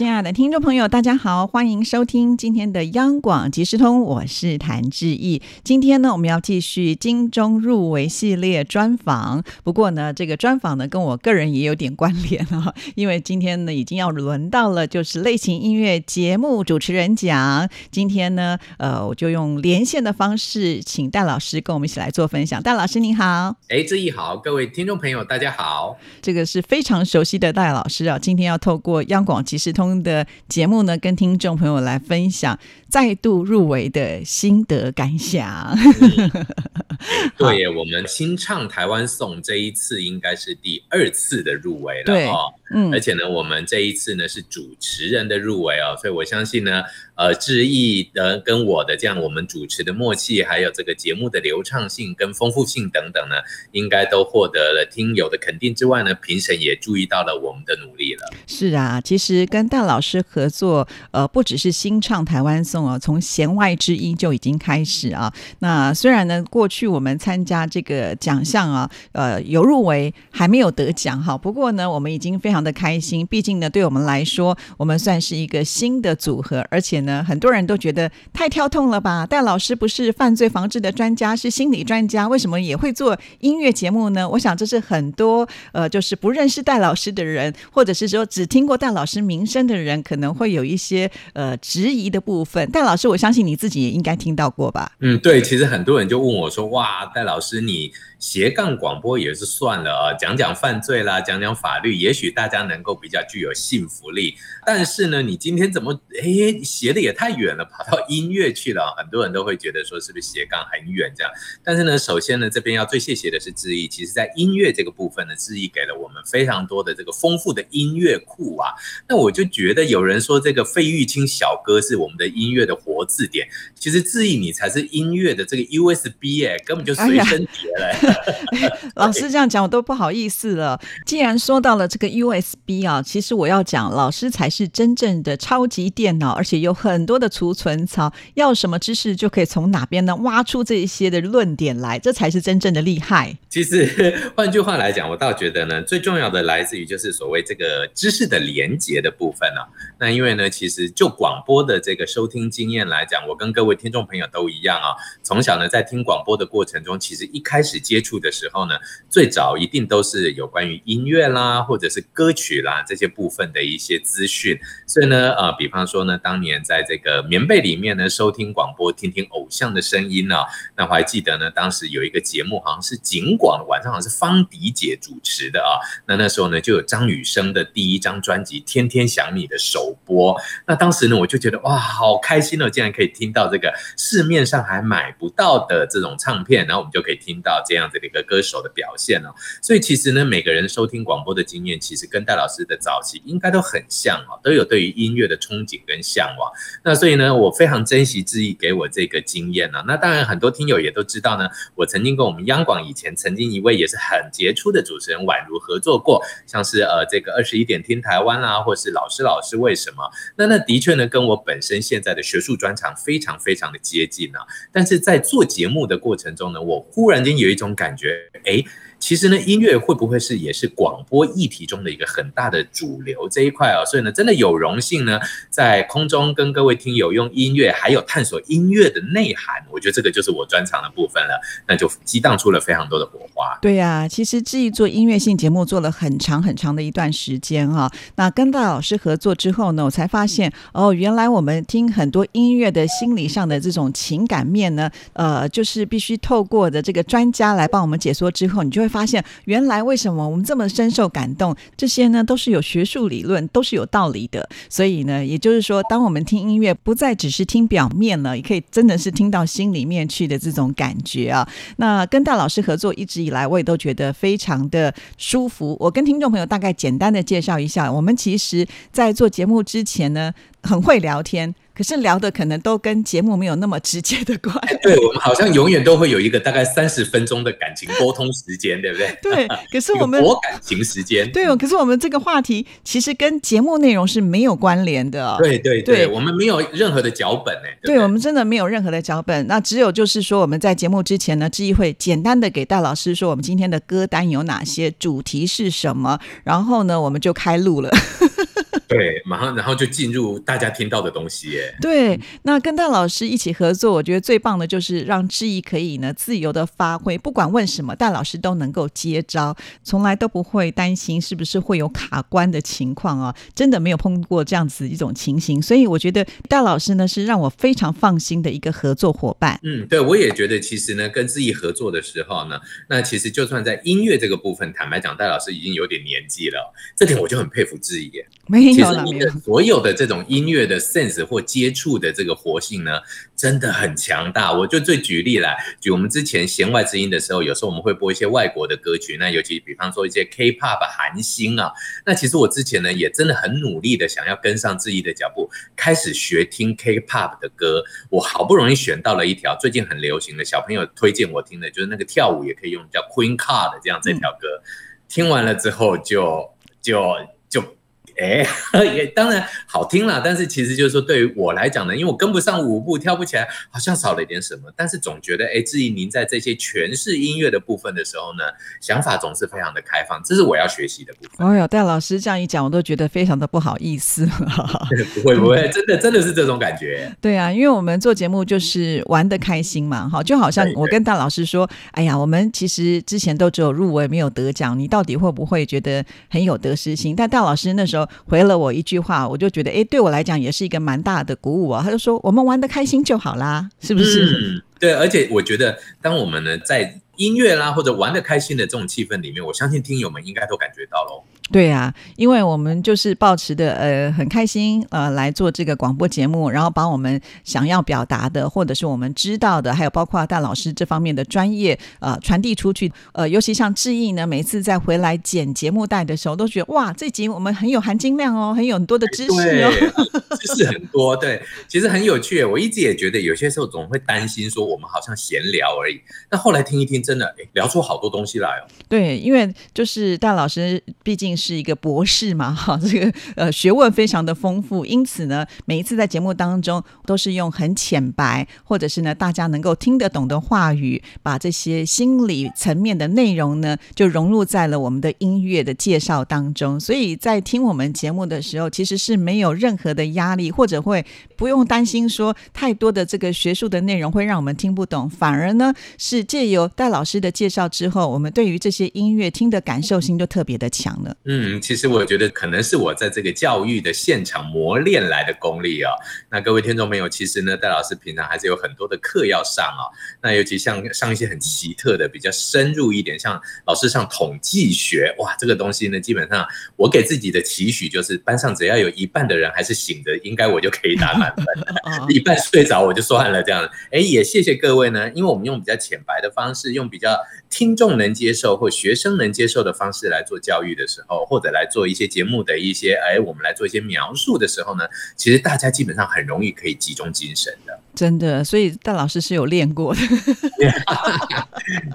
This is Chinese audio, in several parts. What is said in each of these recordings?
亲爱的听众朋友，大家好，欢迎收听今天的央广即时通，我是谭志毅。今天呢，我们要继续金钟入围系列专访。不过呢，这个专访呢，跟我个人也有点关联啊，因为今天呢，已经要轮到了就是类型音乐节目主持人奖。今天呢，呃，我就用连线的方式，请戴老师跟我们一起来做分享。戴老师您好，哎，志毅好，各位听众朋友大家好。这个是非常熟悉的戴老师啊，今天要透过央广即时通。的节目呢，跟听众朋友来分享再度入围的心得感想。对，我们清唱台湾颂这一次应该是第二次的入围了哦。嗯，而且呢，我们这一次呢是主持人的入围哦，所以我相信呢，呃，志毅的跟我的这样我们主持的默契，还有这个节目的流畅性跟丰富性等等呢，应该都获得了听友的肯定之外呢，评审也注意到了我们的努力了。是啊，其实跟戴老师合作，呃，不只是新唱台湾颂哦，从弦外之音就已经开始啊。那虽然呢，过去我们参加这个奖项啊，呃，有入围，还没有得奖哈。不过呢，我们已经非常。的开心，毕竟呢，对我们来说，我们算是一个新的组合，而且呢，很多人都觉得太跳痛了吧？戴老师不是犯罪防治的专家，是心理专家，为什么也会做音乐节目呢？我想这是很多呃，就是不认识戴老师的人，或者是说只听过戴老师名声的人，可能会有一些呃质疑的部分。戴老师，我相信你自己也应该听到过吧？嗯，对，其实很多人就问我说：“哇，戴老师你。”斜杠广播也是算了啊，讲讲犯罪啦，讲讲法律，也许大家能够比较具有信服力。但是呢，你今天怎么哎斜的也太远了，跑到音乐去了？很多人都会觉得说是不是斜杠很远这样？但是呢，首先呢，这边要最谢谢的是志毅。其实，在音乐这个部分呢，志毅给了我们非常多的这个丰富的音乐库啊。那我就觉得有人说这个费玉清小哥是我们的音乐的活字典，其实志毅你才是音乐的这个 USB 哎，根本就随身碟嘞。老师这样讲，我都不好意思了。既然说到了这个 USB 啊，其实我要讲，老师才是真正的超级电脑，而且有很多的储存槽，要什么知识就可以从哪边呢挖出这一些的论点来，这才是真正的厉害。其实换句话来讲，我倒觉得呢，最重要的来自于就是所谓这个知识的连接的部分呢。那因为呢，其实就广播的这个收听经验来讲，我跟各位听众朋友都一样啊，从小呢在听广播的过程中，其实一开始接触的时候呢，最早一定都是有关于音乐啦，或者是歌曲啦这些部分的一些资讯。所以呢，呃，比方说呢，当年在这个棉被里面呢，收听广播，听听偶像的声音呢，那我还记得呢，当时有一个节目，好像是景广晚上好像是方迪姐主持的啊。那那时候呢，就有张雨生的第一张专辑《天天想你》的首播。那当时呢，我就觉得哇，好开心哦，竟然可以听到这个市面上还买不到的这种唱片，然后我们就可以听到这样子的一个歌手的表现哦。所以其实呢，每个人收听广播的经验，其实跟戴老师的早期应该都很像哦，都有对于音乐的憧憬跟向往。那所以呢，我非常珍惜志毅给我这个经验呢。那当然，很多听友也都知道呢，我曾经跟我们央广以前曾经一位也是很杰出的主持人宛如合作过，像是呃这个二十一点听台湾啦，或是老师老师为什么？那那的确呢，跟我本身现在的学术专长非常非常的接近啊。但是在做节目的过程中呢，我忽然间有一种感觉，哎。其实呢，音乐会不会是也是广播议题中的一个很大的主流这一块啊？所以呢，真的有荣幸呢，在空中跟各位听友用音乐，还有探索音乐的内涵，我觉得这个就是我专长的部分了。那就激荡出了非常多的火花。对呀，其实志毅做音乐性节目做了很长很长的一段时间哈。那跟大老师合作之后呢，我才发现哦，原来我们听很多音乐的心理上的这种情感面呢，呃，就是必须透过的这个专家来帮我们解说之后，你就会。发现原来为什么我们这么深受感动？这些呢都是有学术理论，都是有道理的。所以呢，也就是说，当我们听音乐，不再只是听表面了，也可以真的是听到心里面去的这种感觉啊。那跟大老师合作一直以来，我也都觉得非常的舒服。我跟听众朋友大概简单的介绍一下，我们其实在做节目之前呢，很会聊天，可是聊的可能都跟节目没有那么直接的关系。对我们好像永远都会有一个大概三十分钟的感情沟通时间，对不对？对，可是我们 我感情时间，对哦，可是我们这个话题其实跟节目内容是没有关联的。对对对，我们没有任何的脚本哎。对我们真的没有任何的脚本，那只有就是说我们在节目之前呢，志毅会简单的给戴老师说我们今天的歌单有哪些，主题是什么，然后呢，我们就开录了。对，马上然后就进入大家听到的东西耶。对，那跟戴老师一起合作，我觉得最棒的就是让志毅可以呢自由的发挥，不管问什么，戴老师都能够接招，从来都不会担心是不是会有卡关的情况啊，真的没有碰过这样子一种情形，所以我觉得戴老师呢是让我非常放心的一个合作伙伴。嗯，对，我也觉得其实呢跟志毅合作的时候呢，那其实就算在音乐这个部分，坦白讲，戴老师已经有点年纪了，这点我就很佩服志毅。没有。其实你的所有的这种音乐的 sense 或接触的这个活性呢，真的很强大。我就最举例来举我们之前弦外之音的时候，有时候我们会播一些外国的歌曲，那尤其比方说一些 K-pop 韩星啊。那其实我之前呢也真的很努力的想要跟上志毅的脚步，开始学听 K-pop 的歌。我好不容易选到了一条最近很流行的小朋友推荐我听的，就是那个跳舞也可以用叫 Queen Card 这样这条歌。听完了之后就就。哎，也当然好听了，但是其实就是说，对于我来讲呢，因为我跟不上舞步，跳不起来，好像少了一点什么。但是总觉得，哎，至于您在这些诠释音乐的部分的时候呢，想法总是非常的开放，这是我要学习的部分。哎呦，戴老师这样一讲，我都觉得非常的不好意思。不会不会，真的真的是这种感觉。对啊，因为我们做节目就是玩的开心嘛，哈，就好像我跟戴老师说，哎呀，我们其实之前都只有入围没有得奖，你到底会不会觉得很有得失心？但戴老师那时候。回了我一句话，我就觉得，哎，对我来讲也是一个蛮大的鼓舞啊。他就说，我们玩的开心就好啦，是不是？对，而且我觉得，当我们呢在音乐啦或者玩的开心的这种气氛里面，我相信听友们应该都感觉到喽。对啊，因为我们就是保持的呃很开心呃来做这个广播节目，然后把我们想要表达的或者是我们知道的，还有包括大老师这方面的专业呃传递出去。呃，尤其像志毅呢，每次在回来剪节目带的时候，都觉得哇，这集我们很有含金量哦，很有很多的知识哦，知识很多。对，其实很有趣。我一直也觉得有些时候总会担心说我们好像闲聊而已，但后来听一听，真的哎聊出好多东西来哦。对，因为就是大老师毕竟。是一个博士嘛，哈，这个呃学问非常的丰富，因此呢，每一次在节目当中都是用很浅白，或者是呢大家能够听得懂的话语，把这些心理层面的内容呢，就融入在了我们的音乐的介绍当中。所以在听我们节目的时候，其实是没有任何的压力，或者会不用担心说太多的这个学术的内容会让我们听不懂，反而呢是借由戴老师的介绍之后，我们对于这些音乐听的感受性就特别的强了。嗯，其实我觉得可能是我在这个教育的现场磨练来的功力啊。那各位听众朋友，其实呢，戴老师平常还是有很多的课要上啊。那尤其像上一些很奇特的、比较深入一点，像老师上统计学，哇，这个东西呢，基本上我给自己的期许就是，班上只要有一半的人还是醒着，应该我就可以打满分。一半睡着我就算了，这样。哎，也谢谢各位呢，因为我们用比较浅白的方式，用比较听众能接受或学生能接受的方式来做教育的时候。或者来做一些节目的一些，哎，我们来做一些描述的时候呢，其实大家基本上很容易可以集中精神的。真的，所以戴老师是有练过的。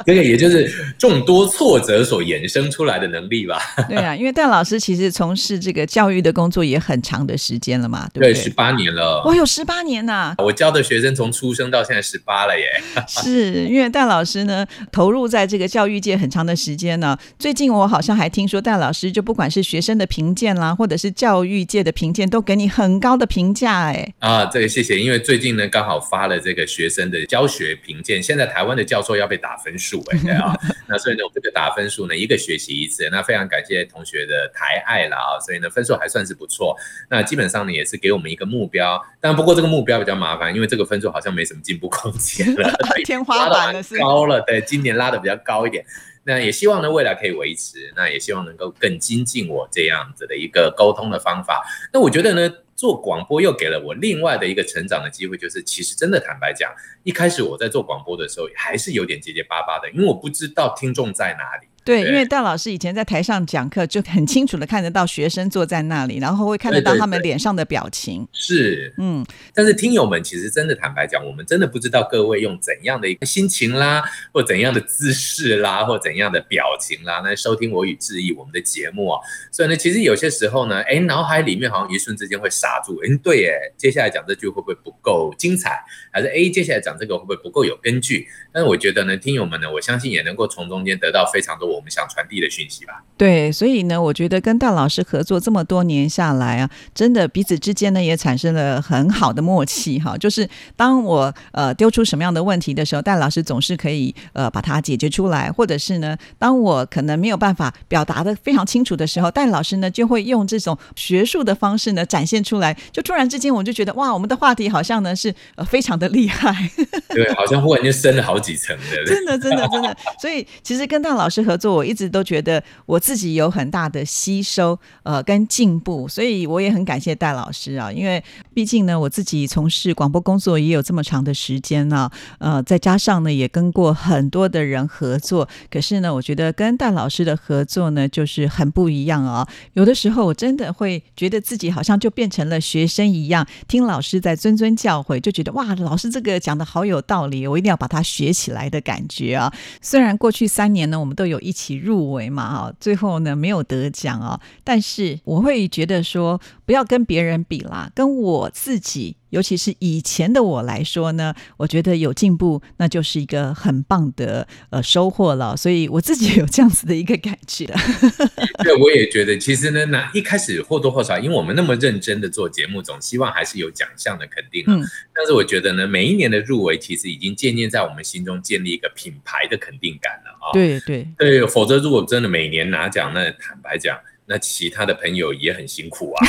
这个也就是众多挫折所衍生出来的能力吧。对啊，因为戴老师其实从事这个教育的工作也很长的时间了嘛，对不对？十八年了。我有十八年呐！我教的学生从出生到现在十八了耶。是因为戴老师呢，投入在这个教育界很长的时间呢。最近我好像还听说戴老师就不管是学生的评鉴啦，或者是教育界的评鉴，都给你很高的评价哎。啊，这个谢谢，因为最近呢刚。好发了这个学生的教学评鉴，现在台湾的教授要被打分数哎啊，那所以呢这个打分数呢一个学期一次，那非常感谢同学的抬爱了啊，所以呢分数还算是不错，那基本上呢也是给我们一个目标，但不过这个目标比较麻烦，因为这个分数好像没什么进步空间了，天花板了是高了，对，今年拉的比较高一点，那也希望呢未来可以维持，那也希望能够更精进我这样子的一个沟通的方法，那我觉得呢。做广播又给了我另外的一个成长的机会，就是其实真的坦白讲，一开始我在做广播的时候还是有点结结巴巴的，因为我不知道听众在哪里。对，因为戴老师以前在台上讲课，就很清楚的看得到学生坐在那里，然后会看得到他们脸上的表情。是，嗯，但是听友们其实真的坦白讲，我们真的不知道各位用怎样的一个心情啦，或怎样的姿势啦，或怎样的表情啦，来收听我与志毅我们的节目啊。所以呢，其实有些时候呢，哎，脑海里面好像一瞬之间会刹住，哎，对，哎，接下来讲这句会不会不够精彩？还是哎，接下来讲这个会不会不够有根据？但是我觉得呢，听友们呢，我相信也能够从中间得到非常多我们想传递的讯息吧。对，所以呢，我觉得跟戴老师合作这么多年下来啊，真的彼此之间呢也产生了很好的默契哈。就是当我呃丢出什么样的问题的时候，戴老师总是可以呃把它解决出来，或者是呢，当我可能没有办法表达的非常清楚的时候，戴老师呢就会用这种学术的方式呢展现出来，就突然之间我就觉得哇，我们的话题好像呢是呃非常的厉害，对，好像忽然间升了好几层的，真的真的真的。所以其实跟戴老师合作，我一直都觉得我自己有很大的吸收呃跟进步，所以我也很感谢戴老师啊，因为毕竟呢我自己从事广播工作也有这么长的时间呢，呃，再加上呢也跟过很多的人合作，可是呢，我觉得跟戴老师的合作呢就是很不一样啊。有的时候我真的会觉得自己好像就变成了学生一样，听老师在谆谆教诲，就觉得哇，老师这个讲的好有道理，我一定要把它学起来的感觉啊。虽然过去三年呢，我们都有一起入围嘛，哈，最后呢没有得奖啊，但是我会觉得说，不要跟别人比啦，跟我自己。尤其是以前的我来说呢，我觉得有进步，那就是一个很棒的呃收获了。所以我自己有这样子的一个感觉。对，我也觉得，其实呢，那一开始或多或少，因为我们那么认真的做节目，总希望还是有奖项的肯定啊。但是我觉得呢，每一年的入围，其实已经渐渐在我们心中建立一个品牌的肯定感了啊。对对对，否则如果真的每年拿奖，那坦白讲，那其他的朋友也很辛苦啊。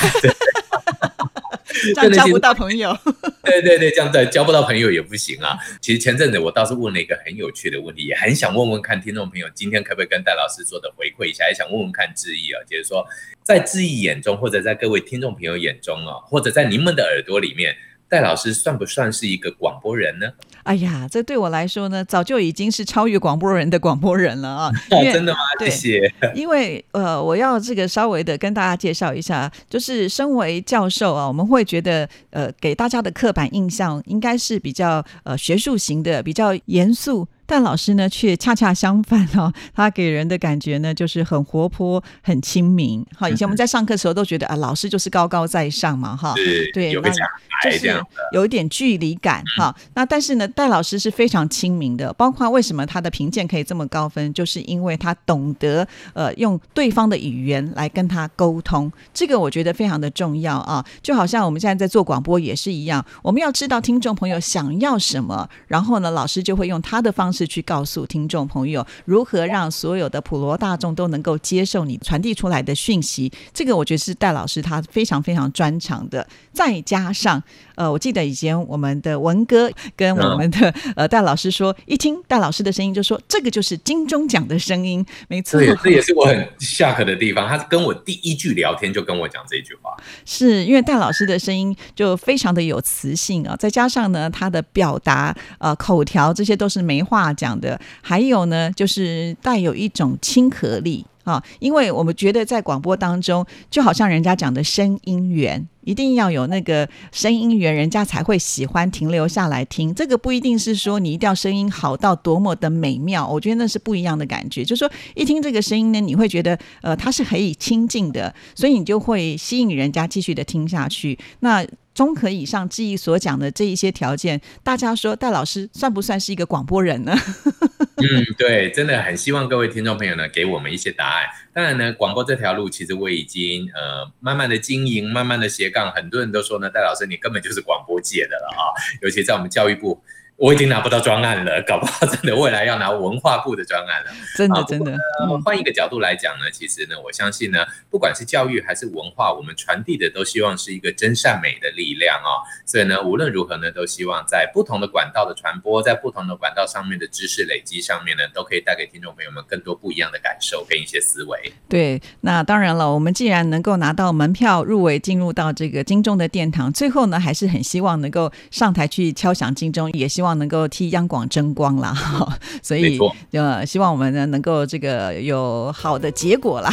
这样交不到朋友，对对对，这样子交不到朋友也不行啊。其实前阵子我倒是问了一个很有趣的问题，也很想问问看听众朋友，今天可不可以跟戴老师做的回馈一下，也想问问看志毅啊，就是说在志毅眼中，或者在各位听众朋友眼中啊，或者在您们的耳朵里面。戴老师算不算是一个广播人呢？哎呀，这对我来说呢，早就已经是超越广播人的广播人了啊！真的吗？谢谢。因为呃，我要这个稍微的跟大家介绍一下，就是身为教授啊，我们会觉得呃，给大家的刻板印象应该是比较呃学术型的，比较严肃。但老师呢，却恰恰相反哦，他给人的感觉呢，就是很活泼、很亲民。好，以前我们在上课的时候都觉得啊，老师就是高高在上嘛，哈，对，有个讲就是有一点距离感哈。那但是呢，戴老师是非常亲民的，包括为什么他的评鉴可以这么高分，就是因为他懂得呃用对方的语言来跟他沟通，这个我觉得非常的重要啊。就好像我们现在在做广播也是一样，我们要知道听众朋友想要什么，然后呢，老师就会用他的方式。是去告诉听众朋友如何让所有的普罗大众都能够接受你传递出来的讯息，这个我觉得是戴老师他非常非常专长的。再加上，呃，我记得以前我们的文哥跟我们的呃戴老师说，一听戴老师的声音就说这个就是金钟奖的声音，没错，这也是我很下课的地方。他跟我第一句聊天就跟我讲这句话，是因为戴老师的声音就非常的有磁性啊，再加上呢他的表达呃口条这些都是没话。讲的还有呢，就是带有一种亲和力啊，因为我们觉得在广播当中，就好像人家讲的声音源，一定要有那个声音源，人家才会喜欢停留下来听。这个不一定是说你一定要声音好到多么的美妙，我觉得那是不一样的感觉。就是说一听这个声音呢，你会觉得呃，它是可以亲近的，所以你就会吸引人家继续的听下去。那综合以上记忆所讲的这一些条件，大家说戴老师算不算是一个广播人呢？嗯，对，真的很希望各位听众朋友呢给我们一些答案。当然呢，广播这条路其实我已经呃慢慢的经营，慢慢的斜杠，很多人都说呢，戴老师你根本就是广播界的了啊，尤其在我们教育部。我已经拿不到专案了，搞不好真的未来要拿文化部的专案了。真的真的。换一个角度来讲呢，其实呢，我相信呢，不管是教育还是文化，我们传递的都希望是一个真善美的力量哦。所以呢，无论如何呢，都希望在不同的管道的传播，在不同的管道上面的知识累积上面呢，都可以带给听众朋友们更多不一样的感受跟一些思维。对，那当然了，我们既然能够拿到门票入围，进入到这个金钟的殿堂，最后呢，还是很希望能够上台去敲响金钟，也希望。望能够替央广争光啦。所以呃，希望我们呢能够这个有好的结果啦。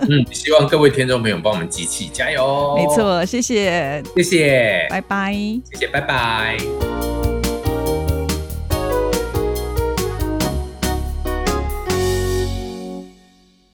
嗯，希望各位听众朋友帮我们集气，加油！没错，谢谢，谢谢，拜拜，谢谢，拜拜。